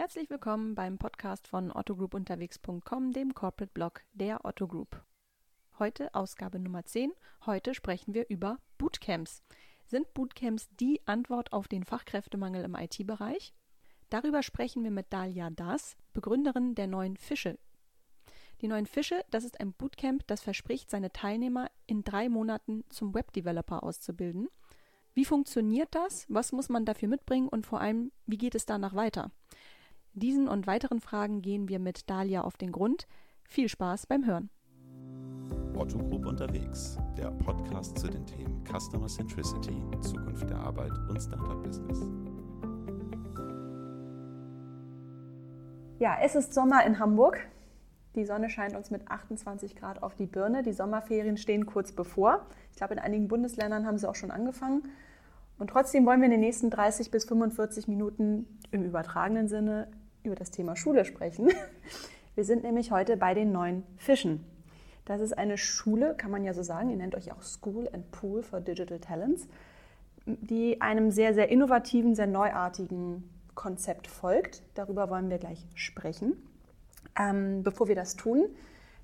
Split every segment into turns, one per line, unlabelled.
Herzlich willkommen beim Podcast von ottogroupunterwegs.com, dem Corporate Blog der Otto Group. Heute Ausgabe Nummer 10. Heute sprechen wir über Bootcamps. Sind Bootcamps die Antwort auf den Fachkräftemangel im IT-Bereich? Darüber sprechen wir mit Dalia Das, Begründerin der neuen Fische. Die neuen Fische, das ist ein Bootcamp, das verspricht, seine Teilnehmer in drei Monaten zum Webdeveloper auszubilden. Wie funktioniert das? Was muss man dafür mitbringen? Und vor allem, wie geht es danach weiter? Diesen und weiteren Fragen gehen wir mit Dalia auf den Grund. Viel Spaß beim Hören.
Otto Group unterwegs, der Podcast zu den Themen Customer Centricity, Zukunft der Arbeit und Startup Business.
Ja, es ist Sommer in Hamburg. Die Sonne scheint uns mit 28 Grad auf die Birne. Die Sommerferien stehen kurz bevor. Ich glaube, in einigen Bundesländern haben sie auch schon angefangen. Und trotzdem wollen wir in den nächsten 30 bis 45 Minuten im übertragenen Sinne über das Thema Schule sprechen. Wir sind nämlich heute bei den neuen Fischen. Das ist eine Schule, kann man ja so sagen, ihr nennt euch auch School and Pool for Digital Talents, die einem sehr, sehr innovativen, sehr neuartigen Konzept folgt. Darüber wollen wir gleich sprechen. Ähm, bevor wir das tun,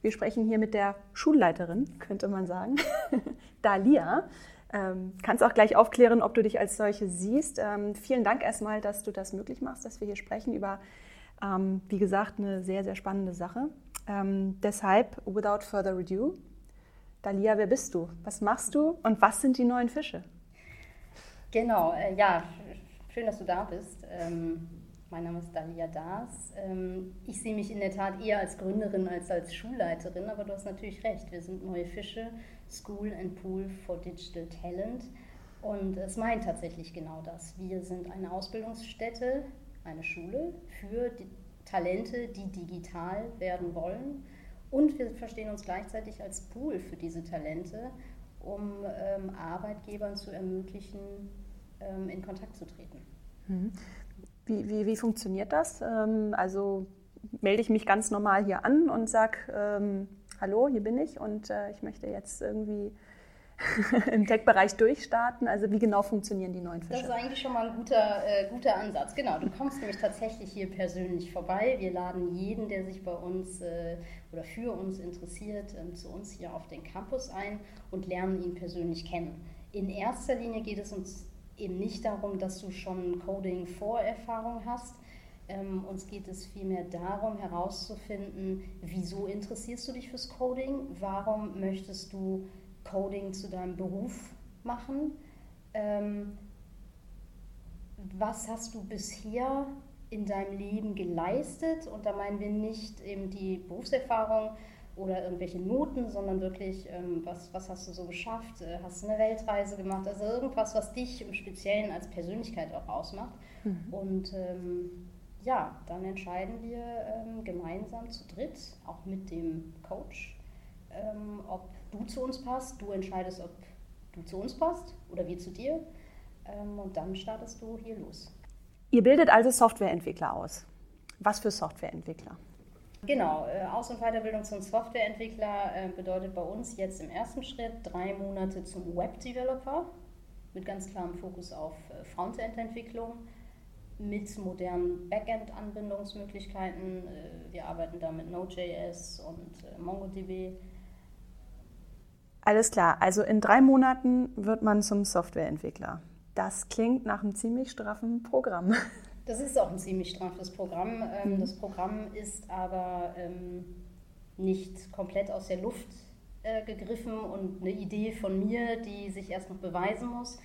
wir sprechen hier mit der Schulleiterin, könnte man sagen, Dalia. Ähm, kannst auch gleich aufklären, ob du dich als solche siehst. Ähm, vielen Dank erstmal, dass du das möglich machst, dass wir hier sprechen über ähm, wie gesagt, eine sehr, sehr spannende Sache. Ähm, deshalb, without further ado, Dalia, wer bist du? Was machst du und was sind die neuen Fische?
Genau, äh, ja, schön, dass du da bist. Ähm, mein Name ist Dalia Das. Ähm, ich sehe mich in der Tat eher als Gründerin als als Schulleiterin, aber du hast natürlich recht. Wir sind neue Fische, School and Pool for Digital Talent. Und es meint tatsächlich genau das. Wir sind eine Ausbildungsstätte, eine Schule für die Talente, die digital werden wollen. Und wir verstehen uns gleichzeitig als Pool für diese Talente, um ähm, Arbeitgebern zu ermöglichen, ähm, in Kontakt zu treten.
Mhm. Wie, wie, wie funktioniert das? Ähm, also melde ich mich ganz normal hier an und sage, ähm, hallo, hier bin ich und äh, ich möchte jetzt irgendwie im Tech-Bereich durchstarten? Also wie genau funktionieren die neuen Fische?
Das ist eigentlich schon mal ein guter, äh, guter Ansatz. Genau, du kommst nämlich tatsächlich hier persönlich vorbei. Wir laden jeden, der sich bei uns äh, oder für uns interessiert, äh, zu uns hier auf den Campus ein und lernen ihn persönlich kennen. In erster Linie geht es uns eben nicht darum, dass du schon Coding-Vorerfahrung hast, ähm, uns geht es vielmehr darum herauszufinden, wieso interessierst du dich fürs Coding, warum möchtest du Coding zu deinem Beruf machen. Ähm, was hast du bisher in deinem Leben geleistet? Und da meinen wir nicht eben die Berufserfahrung oder irgendwelche Noten, sondern wirklich, ähm, was, was hast du so geschafft? Äh, hast du eine Weltreise gemacht? Also irgendwas, was dich im Speziellen als Persönlichkeit auch ausmacht. Mhm. Und ähm, ja, dann entscheiden wir ähm, gemeinsam zu dritt, auch mit dem Coach, ähm, ob du zu uns passt. Du entscheidest, ob du zu uns passt oder wir zu dir. Ähm, und dann startest du hier los.
Ihr bildet also Softwareentwickler aus. Was für Softwareentwickler?
Genau, äh, Aus- und Weiterbildung zum Softwareentwickler äh, bedeutet bei uns jetzt im ersten Schritt drei Monate zum Webdeveloper mit ganz klarem Fokus auf äh, Frontend-Entwicklung mit modernen Backend-Anbindungsmöglichkeiten. Wir arbeiten da mit Node.js und MongoDB
alles klar, also in drei Monaten wird man zum Softwareentwickler. Das klingt nach einem ziemlich straffen Programm.
Das ist auch ein ziemlich straffes Programm. Ähm, mhm. Das Programm ist aber ähm, nicht komplett aus der Luft äh, gegriffen und eine Idee von mir, die sich erst noch beweisen muss.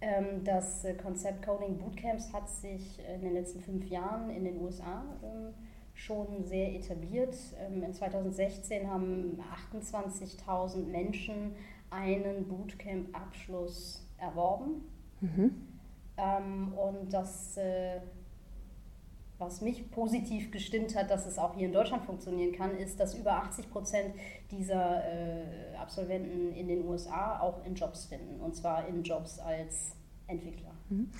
Ähm, das Konzept Coding Bootcamps hat sich in den letzten fünf Jahren in den USA schon sehr etabliert. Ähm, in 2016 haben 28.000 Menschen einen Bootcamp-Abschluss erworben. Mhm. Ähm, und das, äh, was mich positiv gestimmt hat, dass es auch hier in Deutschland funktionieren kann, ist, dass über 80 Prozent dieser äh, Absolventen in den USA auch in Jobs finden. Und zwar in Jobs als Entwickler. Mhm.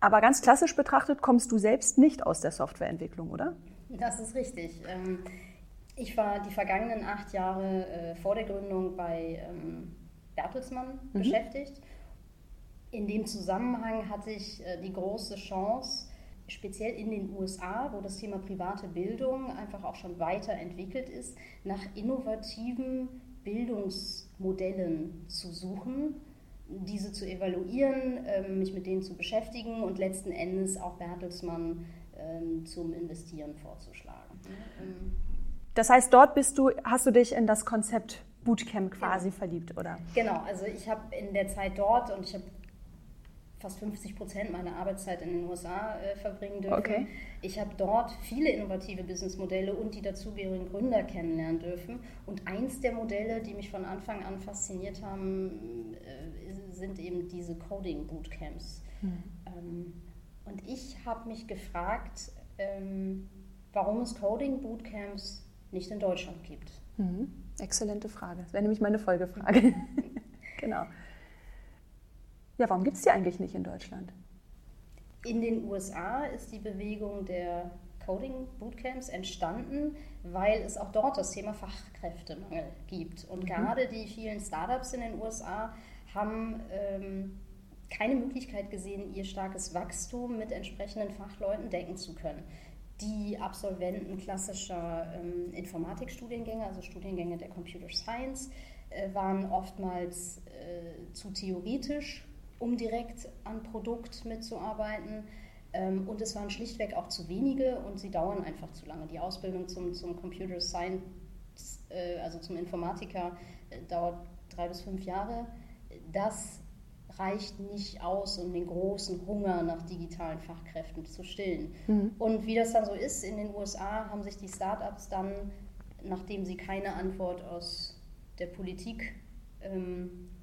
Aber ganz klassisch betrachtet kommst du selbst nicht aus der Softwareentwicklung, oder?
Das ist richtig. Ähm, ich war die vergangenen acht Jahre äh, vor der Gründung bei ähm, Bertelsmann mhm. beschäftigt. In dem Zusammenhang hatte ich äh, die große Chance, speziell in den USA, wo das Thema private Bildung einfach auch schon weiterentwickelt ist, nach innovativen Bildungsmodellen zu suchen, diese zu evaluieren, ähm, mich mit denen zu beschäftigen und letzten Endes auch Bertelsmann ähm, zum Investieren vorzuschlagen.
Das heißt, dort bist du, hast du dich in das Konzept Bootcamp quasi ja. verliebt, oder?
Genau, also ich habe in der Zeit dort und ich habe fast 50 Prozent meiner Arbeitszeit in den USA äh, verbringen dürfen. Okay. Ich habe dort viele innovative Businessmodelle und die dazugehörigen Gründer kennenlernen dürfen. Und eins der Modelle, die mich von Anfang an fasziniert haben, äh, sind eben diese Coding Bootcamps. Mhm. Ähm, und ich habe mich gefragt, ähm, warum es Coding Bootcamps nicht in Deutschland gibt.
Mhm. Exzellente Frage. Das wäre nämlich meine Folgefrage. genau. Ja, warum gibt es die eigentlich nicht in Deutschland?
In den USA ist die Bewegung der Coding Bootcamps entstanden, weil es auch dort das Thema Fachkräftemangel gibt. Und mhm. gerade die vielen Startups in den USA haben ähm, keine Möglichkeit gesehen, ihr starkes Wachstum mit entsprechenden Fachleuten decken zu können. Die Absolventen klassischer ähm, Informatikstudiengänge, also Studiengänge der Computer Science, äh, waren oftmals äh, zu theoretisch um direkt an Produkt mitzuarbeiten. Ähm, und es waren schlichtweg auch zu wenige und sie dauern einfach zu lange. Die Ausbildung zum, zum Computer Science, äh, also zum Informatiker, äh, dauert drei bis fünf Jahre. Das reicht nicht aus, um den großen Hunger nach digitalen Fachkräften zu stillen. Mhm. Und wie das dann so ist, in den USA haben sich die Startups dann, nachdem sie keine Antwort aus der Politik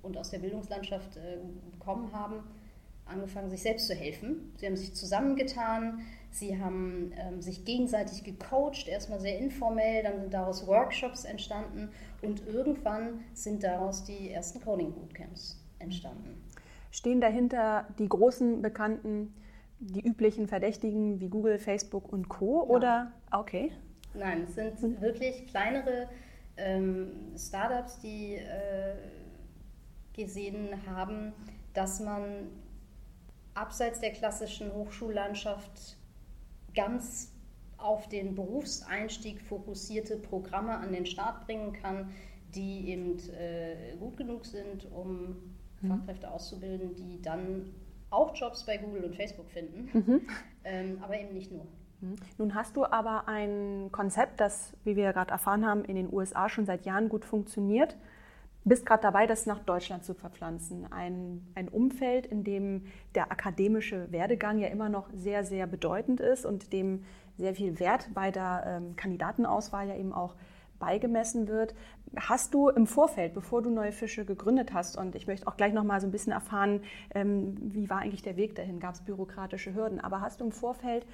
und aus der Bildungslandschaft äh, bekommen haben, angefangen, sich selbst zu helfen. Sie haben sich zusammengetan, sie haben ähm, sich gegenseitig gecoacht, erstmal sehr informell, dann sind daraus Workshops entstanden und irgendwann sind daraus die ersten Coding Bootcamps entstanden.
Stehen dahinter die großen bekannten, die üblichen Verdächtigen wie Google, Facebook und Co. Ja. oder okay?
Nein, es sind hm. wirklich kleinere ähm, Startups, die äh, gesehen haben, dass man abseits der klassischen Hochschullandschaft ganz auf den Berufseinstieg fokussierte Programme an den Start bringen kann, die eben äh, gut genug sind, um mhm. Fachkräfte auszubilden, die dann auch Jobs bei Google und Facebook finden, mhm. ähm, aber eben nicht nur.
Mhm. Nun hast du aber ein Konzept, das, wie wir gerade erfahren haben, in den USA schon seit Jahren gut funktioniert bist gerade dabei, das nach Deutschland zu verpflanzen. Ein, ein Umfeld, in dem der akademische Werdegang ja immer noch sehr, sehr bedeutend ist und dem sehr viel Wert bei der ähm, Kandidatenauswahl ja eben auch beigemessen wird. Hast du im Vorfeld, bevor du Neue Fische gegründet hast, und ich möchte auch gleich noch mal so ein bisschen erfahren, ähm, wie war eigentlich der Weg dahin? Gab es bürokratische Hürden? Aber hast du im Vorfeld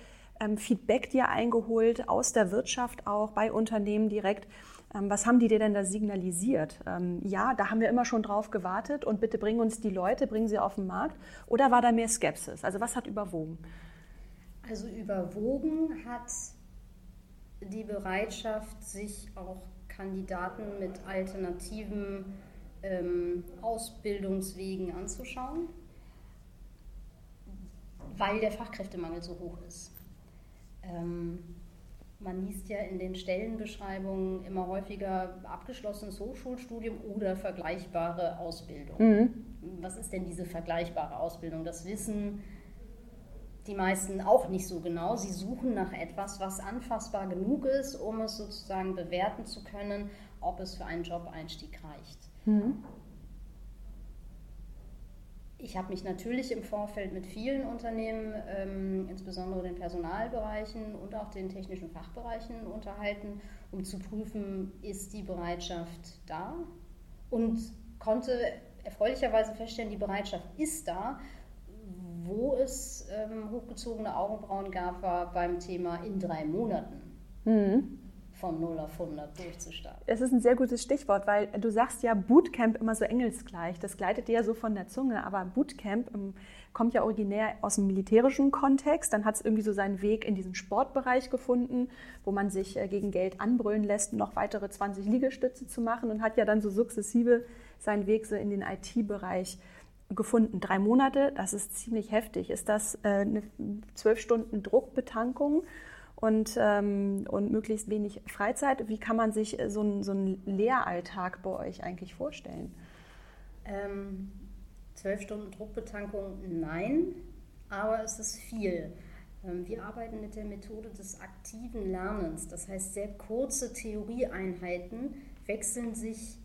ähm, Feedback dir eingeholt aus der Wirtschaft auch bei Unternehmen direkt? Ähm, was haben die dir denn da signalisiert? Ähm, ja, da haben wir immer schon drauf gewartet und bitte bring uns die Leute, bring sie auf den Markt. Oder war da mehr Skepsis? Also was hat überwogen?
Also überwogen hat die Bereitschaft, sich auch Kandidaten mit alternativen ähm, Ausbildungswegen anzuschauen, weil der Fachkräftemangel so hoch ist. Ähm, man liest ja in den Stellenbeschreibungen immer häufiger abgeschlossenes Hochschulstudium oder vergleichbare Ausbildung. Mhm. Was ist denn diese vergleichbare Ausbildung? Das wissen die meisten auch nicht so genau. Sie suchen nach etwas, was anfassbar genug ist, um es sozusagen bewerten zu können, ob es für einen Job-Einstieg reicht. Mhm. Ich habe mich natürlich im Vorfeld mit vielen Unternehmen, ähm, insbesondere den Personalbereichen und auch den technischen Fachbereichen unterhalten, um zu prüfen, ist die Bereitschaft da und konnte erfreulicherweise feststellen, die Bereitschaft ist da. Wo es ähm, hochgezogene Augenbrauen gab, war beim Thema in drei Monaten. Mhm von 0 auf 100 durchzustarten.
Das ist ein sehr gutes Stichwort, weil du sagst ja Bootcamp immer so engelsgleich. Das gleitet dir ja so von der Zunge, aber Bootcamp ähm, kommt ja originär aus dem militärischen Kontext. Dann hat es irgendwie so seinen Weg in diesen Sportbereich gefunden, wo man sich äh, gegen Geld anbrüllen lässt, noch weitere 20 Liegestütze zu machen und hat ja dann so sukzessive seinen Weg so in den IT-Bereich gefunden. Drei Monate, das ist ziemlich heftig. Ist das äh, eine zwölf Stunden Druckbetankung und, ähm, und möglichst wenig Freizeit? Wie kann man sich so, ein, so einen Lehralltag bei euch eigentlich vorstellen?
Ähm, zwölf Stunden Druckbetankung, nein, aber es ist viel. Ähm, wir arbeiten mit der Methode des aktiven Lernens. Das heißt, sehr kurze Theorieeinheiten wechseln sich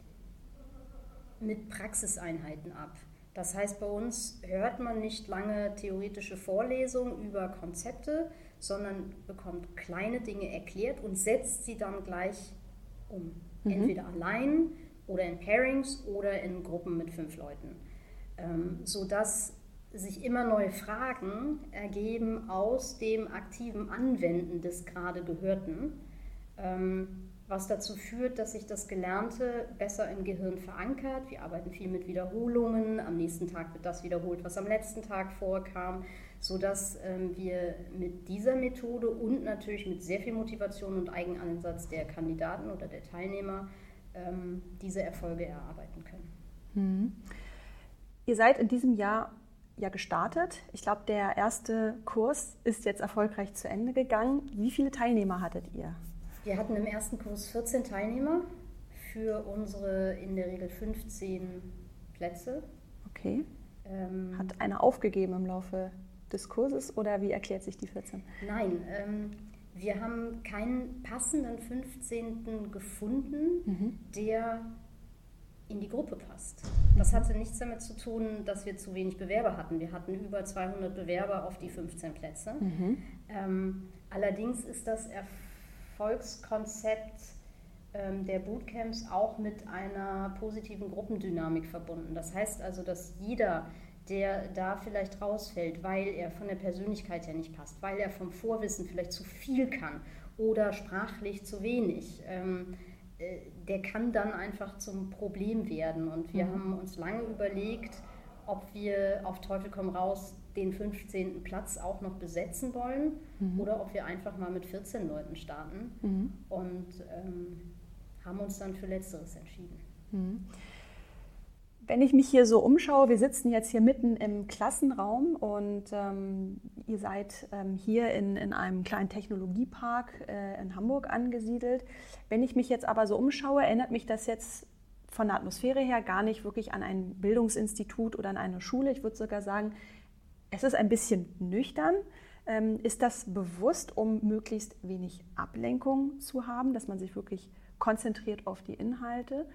mit Praxiseinheiten ab. Das heißt, bei uns hört man nicht lange theoretische Vorlesungen über Konzepte, sondern bekommt kleine Dinge erklärt und setzt sie dann gleich um. Mhm. Entweder allein oder in Pairings oder in Gruppen mit fünf Leuten. Ähm, sodass sich immer neue Fragen ergeben aus dem aktiven Anwenden des gerade Gehörten. Ähm, was dazu führt, dass sich das Gelernte besser im Gehirn verankert. Wir arbeiten viel mit Wiederholungen. Am nächsten Tag wird das wiederholt, was am letzten Tag vorkam, sodass ähm, wir mit dieser Methode und natürlich mit sehr viel Motivation und Eigenansatz der Kandidaten oder der Teilnehmer ähm, diese Erfolge erarbeiten können.
Mhm. Ihr seid in diesem Jahr ja gestartet. Ich glaube, der erste Kurs ist jetzt erfolgreich zu Ende gegangen. Wie viele Teilnehmer hattet ihr?
Wir hatten im ersten Kurs 14 Teilnehmer für unsere in der Regel 15 Plätze.
Okay. Ähm, Hat einer aufgegeben im Laufe des Kurses oder wie erklärt sich die 14?
Nein, ähm, wir haben keinen passenden 15. gefunden, mhm. der in die Gruppe passt. Das hatte nichts damit zu tun, dass wir zu wenig Bewerber hatten. Wir hatten über 200 Bewerber auf die 15 Plätze. Mhm. Ähm, allerdings ist das Erfolgskonzept ähm, der Bootcamps auch mit einer positiven Gruppendynamik verbunden. Das heißt also, dass jeder, der da vielleicht rausfällt, weil er von der Persönlichkeit her nicht passt, weil er vom Vorwissen vielleicht zu viel kann oder sprachlich zu wenig, ähm, äh, der kann dann einfach zum Problem werden. Und wir mhm. haben uns lange überlegt, ob wir auf Teufel komm raus den 15. Platz auch noch besetzen wollen mhm. oder ob wir einfach mal mit 14 Leuten starten mhm. und ähm, haben uns dann für Letzteres entschieden.
Wenn ich mich hier so umschaue, wir sitzen jetzt hier mitten im Klassenraum und ähm, ihr seid ähm, hier in, in einem kleinen Technologiepark äh, in Hamburg angesiedelt. Wenn ich mich jetzt aber so umschaue, erinnert mich das jetzt von der Atmosphäre her gar nicht wirklich an ein Bildungsinstitut oder an eine Schule. Ich würde sogar sagen, es ist ein bisschen nüchtern. Ähm, ist das bewusst, um möglichst wenig Ablenkung zu haben, dass man sich wirklich konzentriert auf die Inhalte?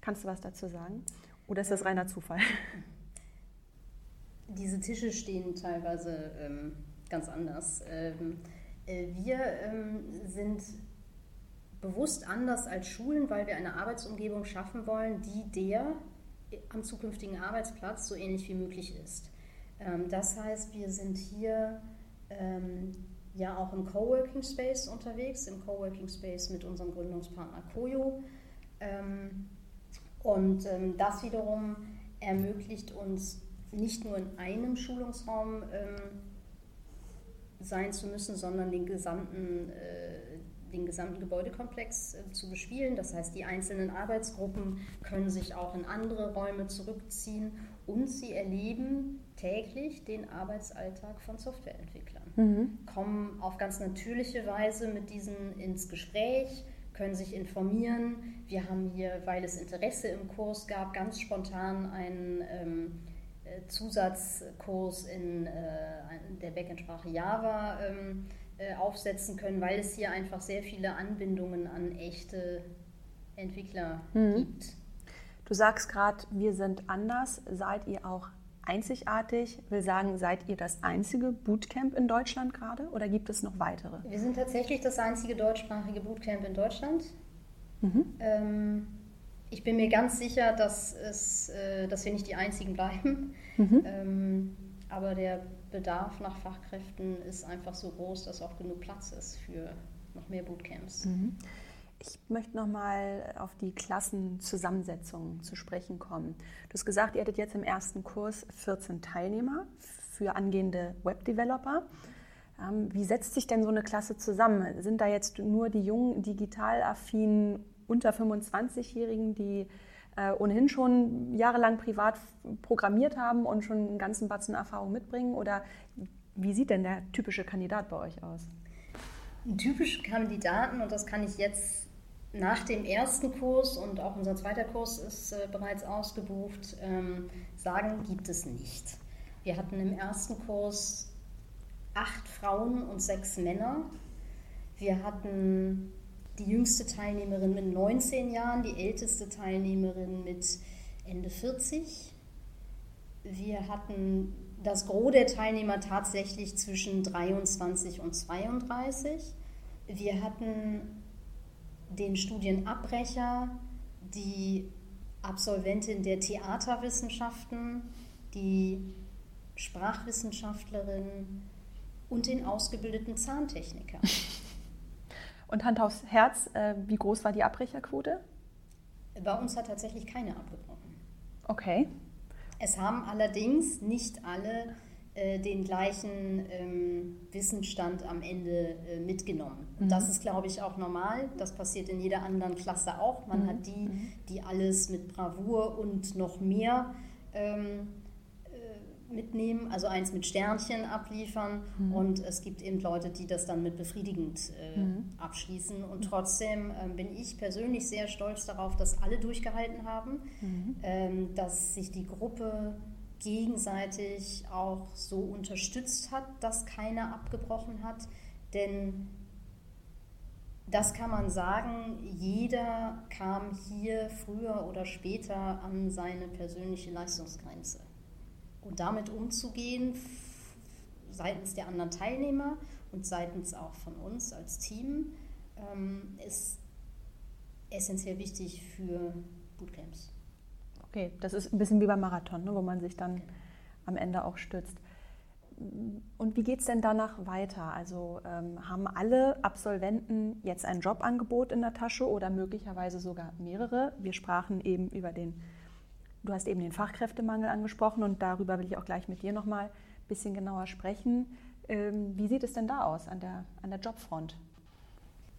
Kannst du was dazu sagen? Oder ist das reiner Zufall?
Diese Tische stehen teilweise ähm, ganz anders. Ähm, äh, wir ähm, sind bewusst anders als Schulen, weil wir eine Arbeitsumgebung schaffen wollen, die der am zukünftigen Arbeitsplatz so ähnlich wie möglich ist. Ähm, das heißt, wir sind hier ähm, ja auch im Coworking Space unterwegs, im Coworking Space mit unserem Gründungspartner Koyo. Ähm, und das wiederum ermöglicht uns nicht nur in einem Schulungsraum sein zu müssen, sondern den gesamten äh, den gesamten Gebäudekomplex äh, zu bespielen. Das heißt, die einzelnen Arbeitsgruppen können sich auch in andere Räume zurückziehen und sie erleben täglich den Arbeitsalltag von Softwareentwicklern, mhm. kommen auf ganz natürliche Weise mit diesen ins Gespräch, können sich informieren. Wir haben hier, weil es Interesse im Kurs gab, ganz spontan einen ähm, äh, Zusatzkurs in äh, der Backend-Sprache Java ähm, äh, aufsetzen können, weil es hier einfach sehr viele Anbindungen an echte Entwickler mhm. gibt.
Du sagst gerade, wir sind anders. Seid ihr auch einzigartig? Will sagen, seid ihr das einzige Bootcamp in Deutschland gerade oder gibt es noch weitere?
Wir sind tatsächlich das einzige deutschsprachige Bootcamp in Deutschland. Mhm. Ähm, ich bin mir ganz sicher, dass, es, äh, dass wir nicht die einzigen bleiben. Mhm. Ähm, aber der Bedarf nach Fachkräften ist einfach so groß, dass auch genug Platz ist für noch mehr Bootcamps. Mhm.
Ich möchte noch mal auf die Klassenzusammensetzung zu sprechen kommen. Du hast gesagt, ihr hattet jetzt im ersten Kurs 14 Teilnehmer für angehende Webdeveloper. Ähm, wie setzt sich denn so eine Klasse zusammen? Sind da jetzt nur die jungen, digital affinen unter 25-Jährigen, die äh, ohnehin schon jahrelang privat programmiert haben und schon einen ganzen Batzen Erfahrung mitbringen? Oder wie sieht denn der typische Kandidat bei euch aus?
Einen typischen Kandidaten, und das kann ich jetzt nach dem ersten Kurs und auch unser zweiter Kurs ist äh, bereits ausgebucht, ähm, sagen, gibt es nicht. Wir hatten im ersten Kurs acht Frauen und sechs Männer. Wir hatten die jüngste Teilnehmerin mit 19 Jahren, die älteste Teilnehmerin mit Ende 40. Wir hatten das Gros der Teilnehmer tatsächlich zwischen 23 und 32. Wir hatten den Studienabbrecher, die Absolventin der Theaterwissenschaften, die Sprachwissenschaftlerin und den ausgebildeten Zahntechniker.
Und Hand aufs Herz, äh, wie groß war die Abbrecherquote?
Bei uns hat tatsächlich keine abgebrochen.
Okay.
Es haben allerdings nicht alle äh, den gleichen ähm, Wissensstand am Ende äh, mitgenommen. Mhm. Das ist, glaube ich, auch normal. Das passiert in jeder anderen Klasse auch. Man mhm. hat die, mhm. die alles mit Bravour und noch mehr ähm, mitnehmen, also eins mit Sternchen abliefern mhm. und es gibt eben Leute, die das dann mit befriedigend äh, mhm. abschließen und trotzdem äh, bin ich persönlich sehr stolz darauf, dass alle durchgehalten haben, mhm. ähm, dass sich die Gruppe gegenseitig auch so unterstützt hat, dass keiner abgebrochen hat, denn das kann man sagen, jeder kam hier früher oder später an seine persönliche Leistungsgrenze. Und damit umzugehen, seitens der anderen Teilnehmer und seitens auch von uns als Team, ähm, ist essentiell wichtig für Bootcamps.
Okay, das ist ein bisschen wie beim Marathon, ne, wo man sich dann am Ende auch stützt. Und wie geht es denn danach weiter? Also ähm, haben alle Absolventen jetzt ein Jobangebot in der Tasche oder möglicherweise sogar mehrere? Wir sprachen eben über den Du hast eben den Fachkräftemangel angesprochen und darüber will ich auch gleich mit dir noch mal ein bisschen genauer sprechen. Ähm, wie sieht es denn da aus an der, an der Jobfront?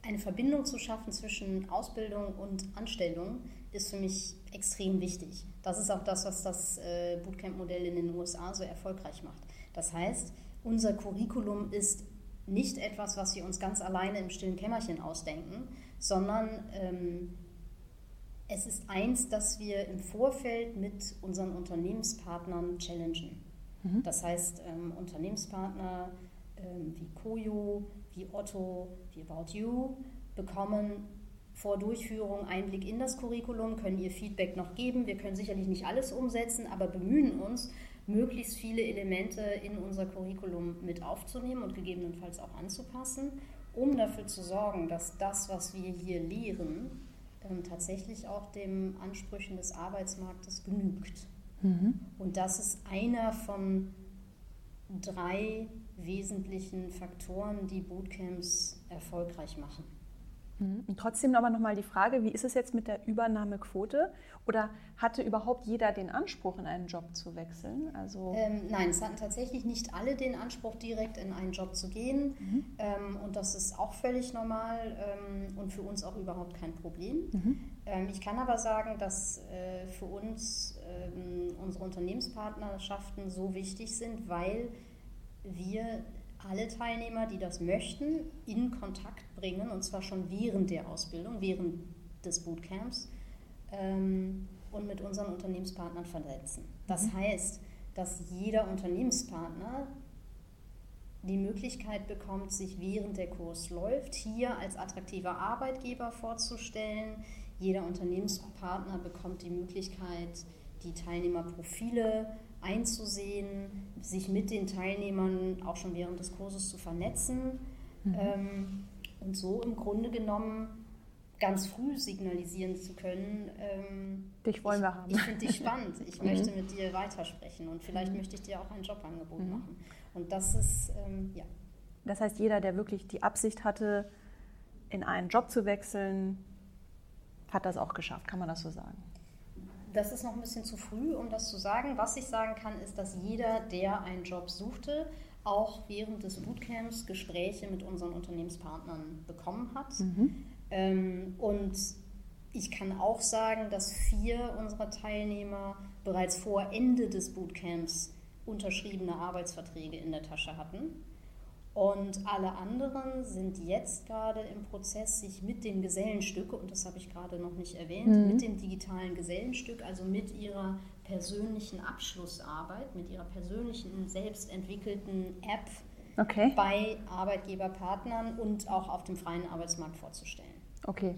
Eine Verbindung zu schaffen zwischen Ausbildung und Anstellung ist für mich extrem wichtig. Das ist auch das, was das äh, Bootcamp-Modell in den USA so erfolgreich macht. Das heißt, unser Curriculum ist nicht etwas, was wir uns ganz alleine im stillen Kämmerchen ausdenken, sondern ähm, es ist eins, das wir im Vorfeld mit unseren Unternehmenspartnern challengen. Mhm. Das heißt, ähm, Unternehmenspartner ähm, wie Koyo, wie Otto, wie About You bekommen vor Durchführung Einblick in das Curriculum, können ihr Feedback noch geben. Wir können sicherlich nicht alles umsetzen, aber bemühen uns, möglichst viele Elemente in unser Curriculum mit aufzunehmen und gegebenenfalls auch anzupassen, um dafür zu sorgen, dass das, was wir hier lehren, ähm, tatsächlich auch den Ansprüchen des Arbeitsmarktes genügt. Mhm. Und das ist einer von drei wesentlichen Faktoren, die Bootcamps erfolgreich machen.
Mhm. Und trotzdem aber nochmal die Frage, wie ist es jetzt mit der Übernahmequote? Oder hatte überhaupt jeder den Anspruch, in einen Job zu wechseln?
Also ähm, nein, es hatten tatsächlich nicht alle den Anspruch, direkt in einen Job zu gehen. Mhm. Ähm, und das ist auch völlig normal ähm, und für uns auch überhaupt kein Problem. Mhm. Ähm, ich kann aber sagen, dass äh, für uns ähm, unsere Unternehmenspartnerschaften so wichtig sind, weil wir alle Teilnehmer, die das möchten, in Kontakt bringen, und zwar schon während der Ausbildung, während des Bootcamps ähm, und mit unseren Unternehmenspartnern vernetzen. Das mhm. heißt, dass jeder Unternehmenspartner die Möglichkeit bekommt, sich während der Kurs läuft, hier als attraktiver Arbeitgeber vorzustellen. Jeder Unternehmenspartner bekommt die Möglichkeit, die Teilnehmerprofile einzusehen, sich mit den Teilnehmern auch schon während des Kurses zu vernetzen mhm. ähm, und so im Grunde genommen ganz früh signalisieren zu können.
Ähm, dich wollen
ich,
wir haben.
Ich finde dich spannend. Ich mhm. möchte mit dir weitersprechen und vielleicht mhm. möchte ich dir auch ein Jobangebot mhm. machen. Und das ist, ähm, ja.
Das heißt, jeder, der wirklich die Absicht hatte, in einen Job zu wechseln, hat das auch geschafft. Kann man das so sagen?
Das ist noch ein bisschen zu früh, um das zu sagen. Was ich sagen kann, ist, dass jeder, der einen Job suchte, auch während des Bootcamps Gespräche mit unseren Unternehmenspartnern bekommen hat. Mhm. Ähm, und Ich kann auch sagen, dass vier unserer Teilnehmer bereits vor Ende des Bootcamps unterschriebene Arbeitsverträge in der Tasche hatten. Und alle anderen sind jetzt gerade im Prozess, sich mit dem Gesellenstück, und das habe ich gerade noch nicht erwähnt, mhm. mit dem digitalen Gesellenstück, also mit ihrer persönlichen Abschlussarbeit, mit ihrer persönlichen selbst entwickelten App okay. bei Arbeitgeberpartnern und auch auf dem freien Arbeitsmarkt vorzustellen.
Okay.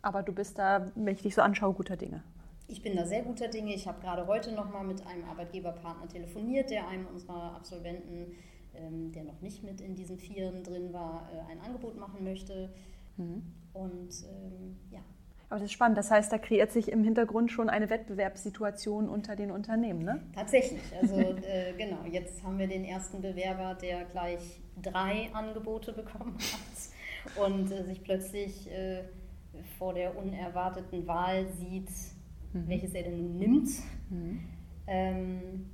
Aber du bist da, wenn ich dich so anschaue, guter Dinge.
Ich bin da sehr guter Dinge. Ich habe gerade heute nochmal mit einem Arbeitgeberpartner telefoniert, der einem unserer Absolventen der noch nicht mit in diesen Vieren drin war, äh, ein Angebot machen möchte. Mhm. Und ähm, ja.
Aber das ist spannend. Das heißt, da kreiert sich im Hintergrund schon eine Wettbewerbssituation unter den Unternehmen, ne?
Tatsächlich. Also äh, genau, jetzt haben wir den ersten Bewerber, der gleich drei Angebote bekommen hat und äh, sich plötzlich äh, vor der unerwarteten Wahl sieht, mhm. welches er denn nun nimmt. Mhm. Ähm,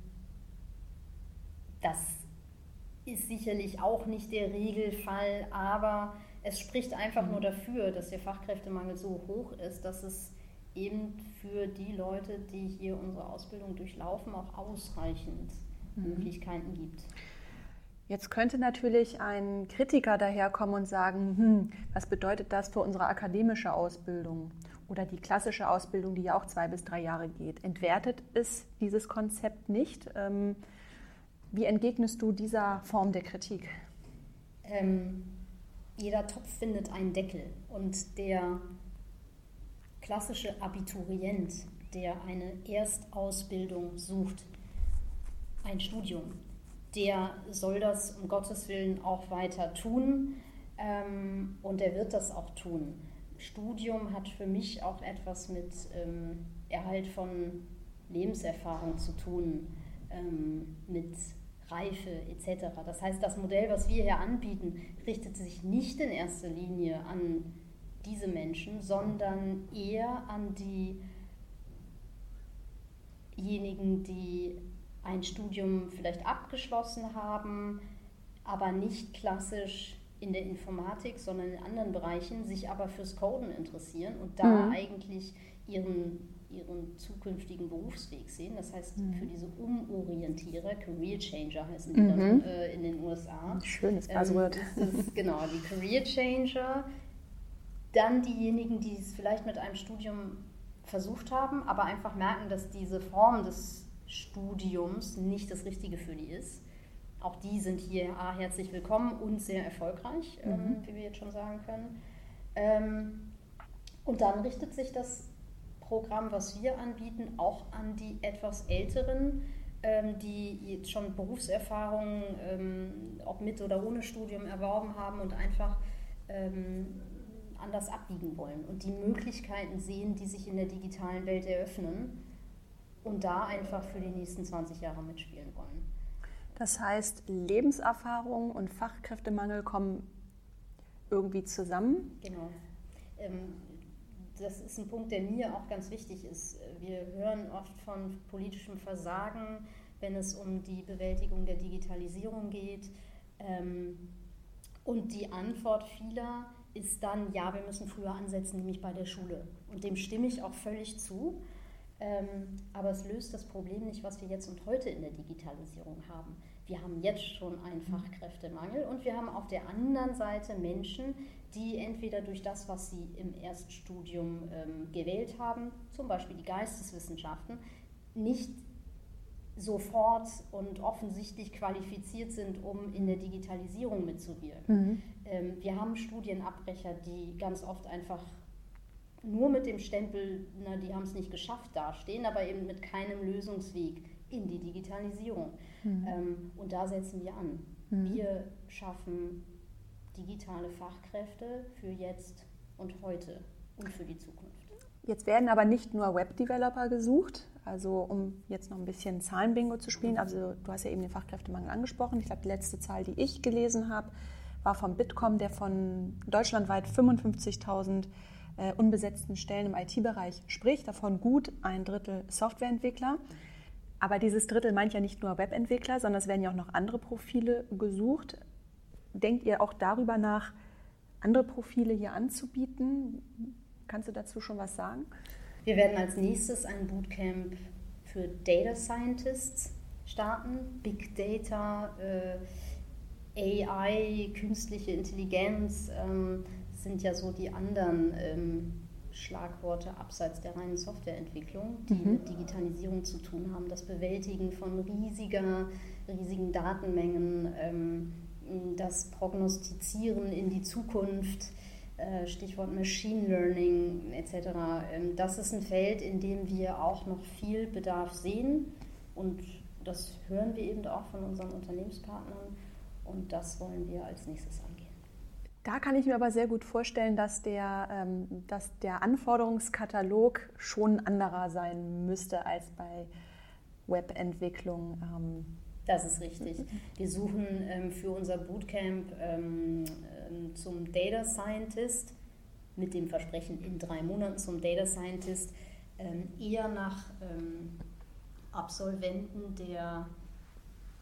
das ist sicherlich auch nicht der Regelfall, aber es spricht einfach nur dafür, dass der Fachkräftemangel so hoch ist, dass es eben für die Leute, die hier unsere Ausbildung durchlaufen, auch ausreichend mhm. Möglichkeiten gibt.
Jetzt könnte natürlich ein Kritiker daherkommen und sagen, hm, was bedeutet das für unsere akademische Ausbildung oder die klassische Ausbildung, die ja auch zwei bis drei Jahre geht? Entwertet es dieses Konzept nicht? Ähm, wie entgegnest du dieser Form der Kritik?
Ähm, jeder Topf findet einen Deckel und der klassische Abiturient, der eine Erstausbildung sucht, ein Studium, der soll das um Gottes Willen auch weiter tun ähm, und er wird das auch tun. Studium hat für mich auch etwas mit ähm, Erhalt von Lebenserfahrung zu tun, ähm, mit Reife etc. Das heißt, das Modell, was wir hier anbieten, richtet sich nicht in erster Linie an diese Menschen, sondern eher an diejenigen, die ein Studium vielleicht abgeschlossen haben, aber nicht klassisch in der Informatik, sondern in anderen Bereichen, sich aber fürs Coden interessieren und da mhm. eigentlich ihren ihren zukünftigen Berufsweg sehen. Das heißt, mhm. für diese Umorientierer, Career Changer heißen die mhm. dann äh, in den USA.
Schönes Buzzword.
Ähm, genau, die Career Changer. Dann diejenigen, die es vielleicht mit einem Studium versucht haben, aber einfach merken, dass diese Form des Studiums nicht das Richtige für die ist. Auch die sind hier ah, herzlich willkommen und sehr erfolgreich, ähm, mhm. ähm, wie wir jetzt schon sagen können. Ähm, und dann richtet sich das Programm, was wir anbieten, auch an die etwas Älteren, ähm, die jetzt schon Berufserfahrung, ähm, ob mit oder ohne Studium, erworben haben und einfach ähm, anders abbiegen wollen und die Möglichkeiten sehen, die sich in der digitalen Welt eröffnen und da einfach für die nächsten 20 Jahre mitspielen wollen.
Das heißt, Lebenserfahrung und Fachkräftemangel kommen irgendwie zusammen?
Genau das ist ein Punkt, der mir auch ganz wichtig ist. Wir hören oft von politischem Versagen, wenn es um die Bewältigung der Digitalisierung geht. Ähm, und die Antwort vieler ist dann, ja, wir müssen früher ansetzen, nämlich bei der Schule. Und dem stimme ich auch völlig zu. Ähm, aber es löst das Problem nicht, was wir jetzt und heute in der Digitalisierung haben. Wir haben jetzt schon einen Fachkräftemangel und wir haben auf der anderen Seite Menschen, die entweder durch das, was sie im Erststudium ähm, gewählt haben, zum Beispiel die Geisteswissenschaften, nicht sofort und offensichtlich qualifiziert sind, um in der Digitalisierung mitzuwirken. Mhm. Ähm, wir haben Studienabbrecher, die ganz oft einfach nur mit dem Stempel, na, die haben es nicht geschafft, dastehen, aber eben mit keinem Lösungsweg in die Digitalisierung. Mhm. Ähm, und da setzen wir an. Mhm. Wir schaffen digitale Fachkräfte für jetzt und heute und für die Zukunft.
Jetzt werden aber nicht nur Web-Developer gesucht, also um jetzt noch ein bisschen Zahlenbingo zu spielen. Also du hast ja eben den Fachkräftemangel angesprochen. Ich glaube, die letzte Zahl, die ich gelesen habe, war vom Bitkom, der von deutschlandweit 55.000 äh, unbesetzten Stellen im IT-Bereich spricht, davon gut ein Drittel Softwareentwickler. Aber dieses Drittel meint ja nicht nur Webentwickler, sondern es werden ja auch noch andere Profile gesucht. Denkt ihr auch darüber nach, andere Profile hier anzubieten? Kannst du dazu schon was sagen?
Wir werden als nächstes ein Bootcamp für Data Scientists starten. Big Data, äh, AI, künstliche Intelligenz ähm, sind ja so die anderen ähm, Schlagworte abseits der reinen Softwareentwicklung, die mhm. mit Digitalisierung zu tun haben. Das Bewältigen von riesiger, riesigen Datenmengen, ähm, das Prognostizieren in die Zukunft, äh, Stichwort Machine Learning etc. Ähm, das ist ein Feld, in dem wir auch noch viel Bedarf sehen und das hören wir eben auch von unseren Unternehmenspartnern und das wollen wir als nächstes angehen.
Da kann ich mir aber sehr gut vorstellen, dass der, ähm, dass der Anforderungskatalog schon anderer sein müsste als bei Webentwicklung.
Ähm. Das ist richtig. Wir suchen ähm, für unser Bootcamp ähm, ähm, zum Data Scientist mit dem Versprechen in drei Monaten zum Data Scientist ähm, eher nach Absolventen der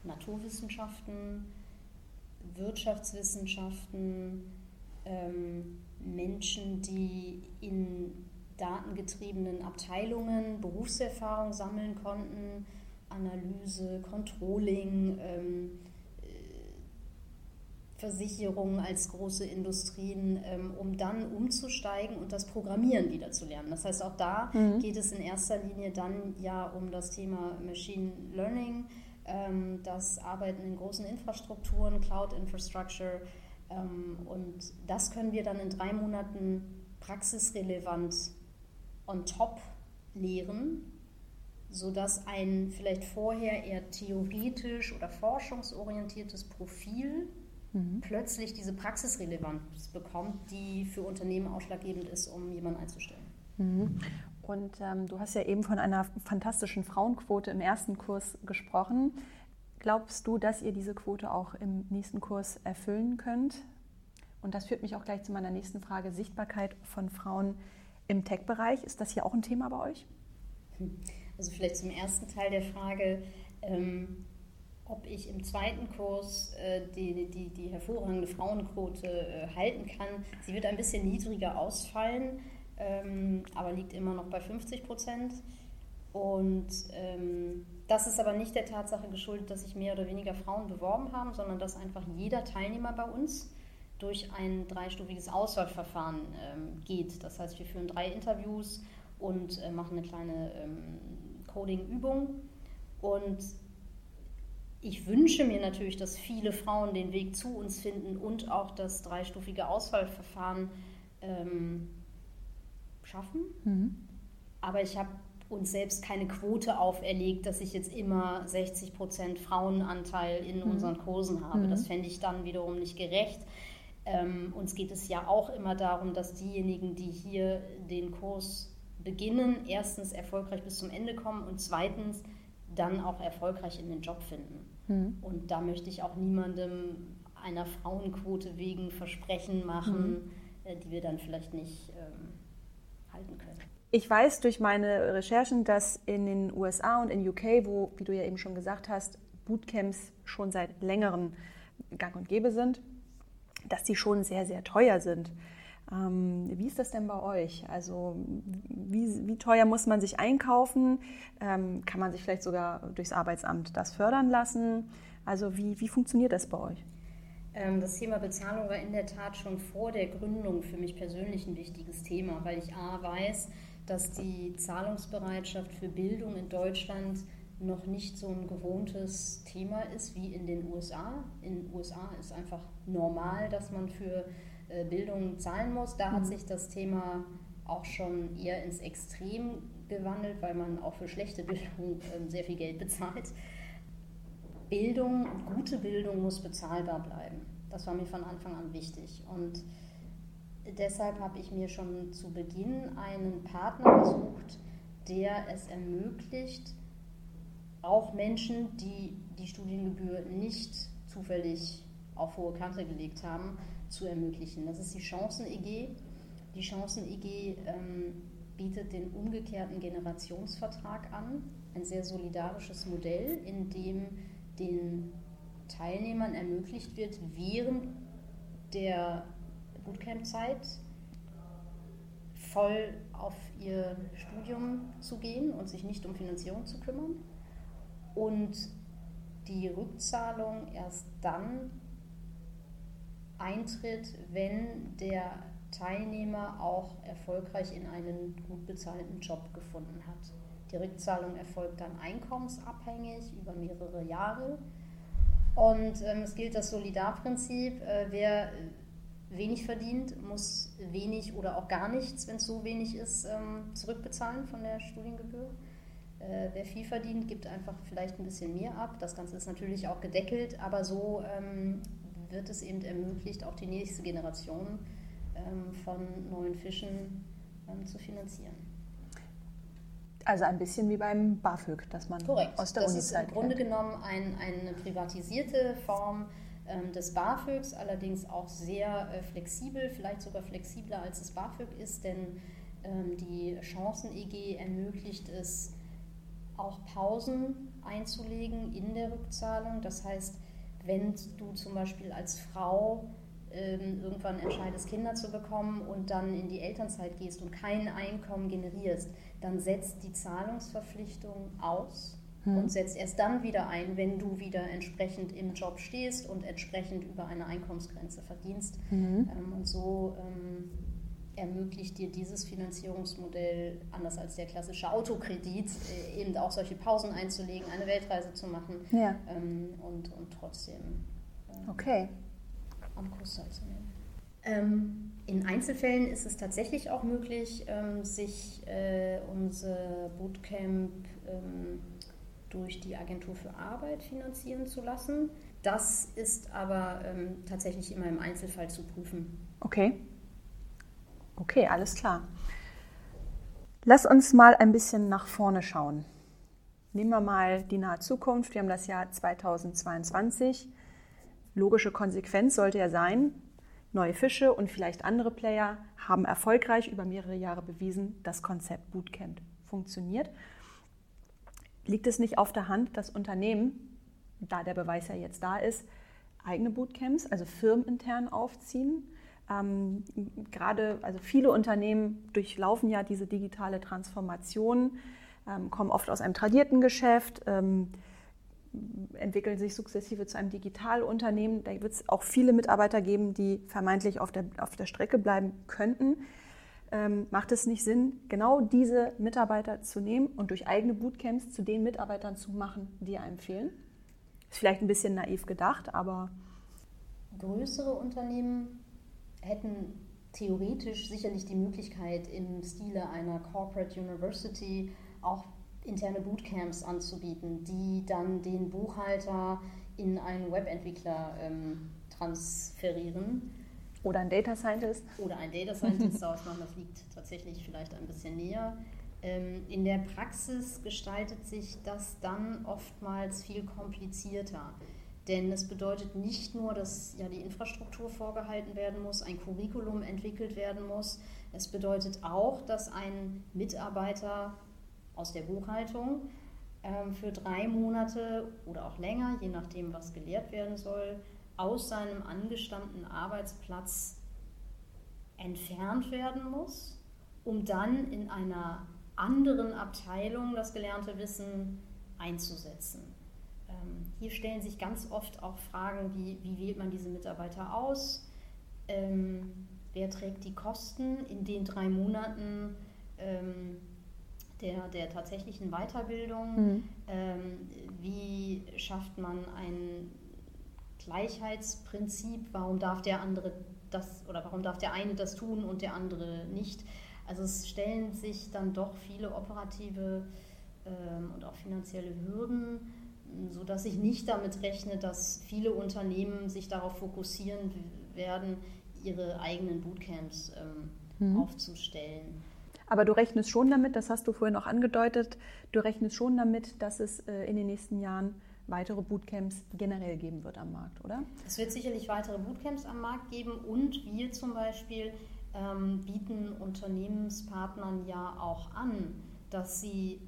Naturwissenschaften, Wirtschaftswissenschaften, ähm, Menschen, die in datengetriebenen Abteilungen Berufserfahrung sammeln konnten, Analyse, Controlling, ähm, äh, Versicherungen als große Industrien, ähm, um dann umzusteigen und das Programmieren wieder zu lernen. Das heißt, auch da mhm. geht es in erster Linie dann ja um das Thema Machine Learning, ähm, das Arbeiten in großen Infrastrukturen, Cloud Infrastructure. Ähm, und das können wir dann in drei Monaten praxisrelevant on top lehren, sodass ein vielleicht vorher eher theoretisch oder forschungsorientiertes Profil mhm. plötzlich diese Praxisrelevanz bekommt, die für Unternehmen ausschlaggebend ist, um jemanden einzustellen.
Mhm. Und ähm, du hast ja eben von einer fantastischen Frauenquote im ersten Kurs gesprochen. Glaubst du, dass ihr diese Quote auch im nächsten Kurs erfüllen könnt? Und das führt mich auch gleich zu meiner nächsten Frage. Sichtbarkeit von Frauen im Tech-Bereich. Ist das hier auch ein Thema bei euch?
Also vielleicht zum ersten Teil der Frage, ähm, ob ich im zweiten Kurs äh, die, die, die hervorragende Frauenquote äh, halten kann. Sie wird ein bisschen niedriger ausfallen ähm, aber liegt immer noch bei 50 Prozent. Und ähm, das ist aber nicht der Tatsache geschuldet, dass sich mehr oder weniger Frauen beworben haben, sondern dass einfach jeder Teilnehmer bei uns durch ein dreistufiges Auswahlverfahren ähm, geht. Das heißt, wir führen drei Interviews und äh, machen eine kleine ähm, Coding-Übung. Und ich wünsche mir natürlich, dass viele Frauen den Weg zu uns finden und auch das dreistufige Auswahlverfahren ähm, schaffen. Mhm. Aber ich habe uns selbst keine Quote auferlegt, dass ich jetzt immer 60 Prozent Frauenanteil in mhm. unseren Kursen habe. Mhm. Das fände ich dann wiederum nicht gerecht. Ähm, uns geht es ja auch immer darum, dass diejenigen, die hier den Kurs beginnen, erstens erfolgreich bis zum Ende kommen und zweitens dann auch erfolgreich in den Job finden. Mhm. Und da möchte ich auch niemandem einer Frauenquote wegen Versprechen machen, mhm. äh, die wir dann vielleicht nicht ähm, halten können.
Ich weiß durch meine Recherchen, dass in den USA und in UK, wo, wie du ja eben schon gesagt hast, Bootcamps schon seit längerem gang und gäbe sind, dass die schon sehr, sehr teuer sind. Ähm, wie ist das denn bei euch? Also wie, wie teuer muss man sich einkaufen? Ähm, kann man sich vielleicht sogar durchs Arbeitsamt das fördern lassen? Also wie, wie funktioniert das bei euch?
Ähm, das Thema Bezahlung war in der Tat schon vor der Gründung für mich persönlich ein wichtiges Thema, weil ich A weiß, dass die Zahlungsbereitschaft für Bildung in Deutschland noch nicht so ein gewohntes Thema ist wie in den USA. In den USA ist einfach normal, dass man für äh, Bildung zahlen muss. Da hat mhm. sich das Thema auch schon eher ins Extrem gewandelt, weil man auch für schlechte Bildung ähm, sehr viel Geld bezahlt. Bildung, gute Bildung muss bezahlbar bleiben. Das war mir von Anfang an wichtig. Und deshalb habe ich mir schon zu Beginn einen Partner gesucht, der es ermöglicht, auch Menschen, die die Studiengebühr nicht zufällig auf hohe Kante gelegt haben, zu ermöglichen. Das ist die Chancen-EG. Die Chancen-EG ähm, bietet den umgekehrten Generationsvertrag an, ein sehr solidarisches Modell, in dem den Teilnehmern ermöglicht wird, während der Bootcamp-Zeit voll auf ihr Studium zu gehen und sich nicht um Finanzierung zu kümmern. Und die Rückzahlung erst dann eintritt, wenn der Teilnehmer auch erfolgreich in einen gut bezahlten Job gefunden hat. Die Rückzahlung erfolgt dann einkommensabhängig über mehrere Jahre. Und ähm, es gilt das Solidarprinzip, äh, wer wenig verdient, muss wenig oder auch gar nichts, wenn es so wenig ist, ähm, zurückbezahlen von der Studiengebühr. Äh, wer viel verdient, gibt einfach vielleicht ein bisschen mehr ab. Das Ganze ist natürlich auch gedeckelt, aber so ähm, wird es eben ermöglicht, auch die nächste Generation ähm, von neuen Fischen ähm, zu finanzieren.
Also ein bisschen wie beim BAföG, dass man
Korrekt.
aus der
das
Uni-Zeit
ist im Grunde genommen ein, eine privatisierte Form ähm, des BAföGs, allerdings auch sehr äh, flexibel, vielleicht sogar flexibler als das BAföG ist, denn ähm, die Chancen-EG ermöglicht es, auch Pausen einzulegen in der Rückzahlung. Das heißt, wenn du zum Beispiel als Frau ähm, irgendwann entscheidest, Kinder zu bekommen und dann in die Elternzeit gehst und kein Einkommen generierst, dann setzt die Zahlungsverpflichtung aus hm. und setzt erst dann wieder ein, wenn du wieder entsprechend im Job stehst und entsprechend über eine Einkommensgrenze verdienst. Mhm. Ähm, und so ähm, ermöglicht dir dieses Finanzierungsmodell, anders als der klassische Autokredit, äh, eben auch solche Pausen einzulegen, eine Weltreise zu machen ja. ähm, und, und trotzdem
ähm, okay.
am Kurs teilzunehmen. In Einzelfällen ist es tatsächlich auch möglich, ähm, sich äh, unser Bootcamp ähm, durch die Agentur für Arbeit finanzieren zu lassen. Das ist aber ähm, tatsächlich immer im Einzelfall zu prüfen.
Okay. Okay, alles klar. Lass uns mal ein bisschen nach vorne schauen. Nehmen wir mal die nahe Zukunft. Wir haben das Jahr 2022. Logische Konsequenz sollte ja sein, neue Fische und vielleicht andere Player haben erfolgreich über mehrere Jahre bewiesen, das Konzept Bootcamp funktioniert. Liegt es nicht auf der Hand, dass Unternehmen, da der Beweis ja jetzt da ist, eigene Bootcamps, also firmenintern aufziehen? Ähm, gerade, also viele Unternehmen durchlaufen ja diese digitale Transformation, ähm, kommen oft aus einem tradierten Geschäft, ähm, entwickeln sich sukzessive zu einem Digitalunternehmen. Da wird es auch viele Mitarbeiter geben, die vermeintlich auf der, auf der Strecke bleiben könnten. Ähm, macht es nicht Sinn, genau diese Mitarbeiter zu nehmen und durch eigene Bootcamps zu den Mitarbeitern zu machen, die einem fehlen? Ist vielleicht ein bisschen naiv gedacht, aber.
Größere Unternehmen hätten theoretisch sicherlich die Möglichkeit, im Stile einer Corporate University auch interne Bootcamps anzubieten, die dann den Buchhalter in einen Webentwickler ähm, transferieren.
Oder ein Data Scientist.
Oder ein Data Scientist daraus machen, das liegt tatsächlich vielleicht ein bisschen näher. Ähm, in der Praxis gestaltet sich das dann oftmals viel komplizierter. Denn es bedeutet nicht nur, dass ja die Infrastruktur vorgehalten werden muss, ein Curriculum entwickelt werden muss. Es bedeutet auch, dass ein Mitarbeiter aus der Buchhaltung ähm, für drei Monate oder auch länger, je nachdem, was gelehrt werden soll, aus seinem angestammten Arbeitsplatz entfernt werden muss, um dann in einer anderen Abteilung das gelernte Wissen einzusetzen. Ähm, hier stellen sich ganz oft auch Fragen wie, wie wählt man diese Mitarbeiter aus? Ähm, wer trägt die Kosten in den drei Monaten der, der tatsächlichen Weiterbildung? Mhm. Ähm, wie schafft man ein Gleichheitsprinzip? Warum darf der andere das oder warum darf der eine das tun und der andere nicht? Also es stellen sich dann doch viele operative ähm, und auch finanzielle Hürden sodass ich nicht damit rechne, dass viele Unternehmen sich darauf fokussieren werden, ihre eigenen Bootcamps ähm, mhm. aufzustellen.
Aber du rechnest schon damit, das hast du vorhin auch angedeutet, du rechnest schon damit, dass es äh, in den nächsten Jahren weitere Bootcamps generell geben wird am Markt, oder?
Es wird sicherlich weitere Bootcamps am Markt geben und wir zum Beispiel ähm, bieten Unternehmenspartnern ja auch an, dass sie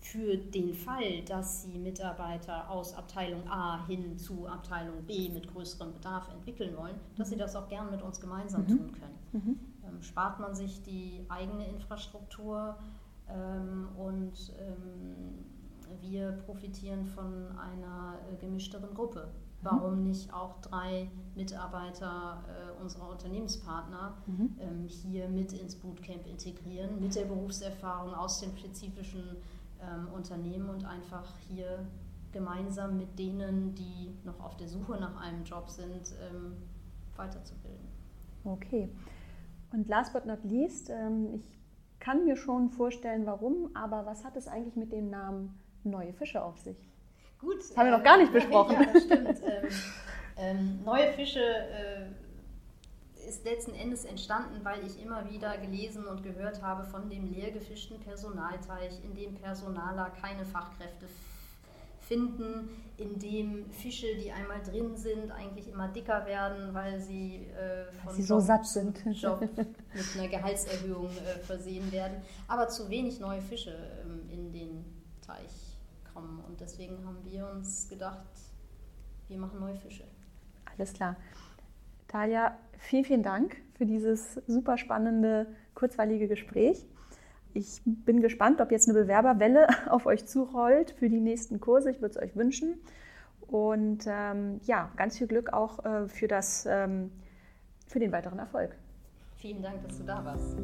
für den Fall, dass Sie Mitarbeiter aus Abteilung A hin zu Abteilung B mit größerem Bedarf entwickeln wollen, dass Sie das auch gern mit uns gemeinsam mhm. tun können. Mhm. Ähm, spart man sich die eigene Infrastruktur ähm, und ähm, wir profitieren von einer äh, gemischteren Gruppe. Warum nicht auch drei Mitarbeiter äh, unserer Unternehmenspartner mhm. ähm, hier mit ins Bootcamp integrieren, mit der Berufserfahrung aus dem spezifischen ähm, Unternehmen und einfach hier gemeinsam mit denen, die noch auf der Suche nach einem Job sind, weiterzubilden.
Okay. Und last but not least, ähm, ich kann mir schon vorstellen, warum, aber was hat es eigentlich mit dem Namen Neue Fische auf sich?
Gut.
Das haben wir noch gar nicht äh, besprochen.
Ja, das stimmt. ähm, ähm, neue Fische äh, ist letzten Endes entstanden, weil ich immer wieder gelesen und gehört habe von dem leer gefischten Personalteich, in dem Personaler keine Fachkräfte finden, in dem Fische, die einmal drin sind, eigentlich immer dicker werden, weil sie äh,
von sie so satt sind.
Job mit einer Gehaltserhöhung äh, versehen werden, aber zu wenig neue Fische ähm, in den Teich kommen. Und deswegen haben wir uns gedacht, wir machen neue Fische.
Alles klar. Talia, vielen, vielen Dank für dieses super spannende, kurzweilige Gespräch. Ich bin gespannt, ob jetzt eine Bewerberwelle auf euch zurollt für die nächsten Kurse. Ich würde es euch wünschen. Und ähm, ja, ganz viel Glück auch äh, für, das, ähm, für den weiteren Erfolg.
Vielen Dank, dass du da warst.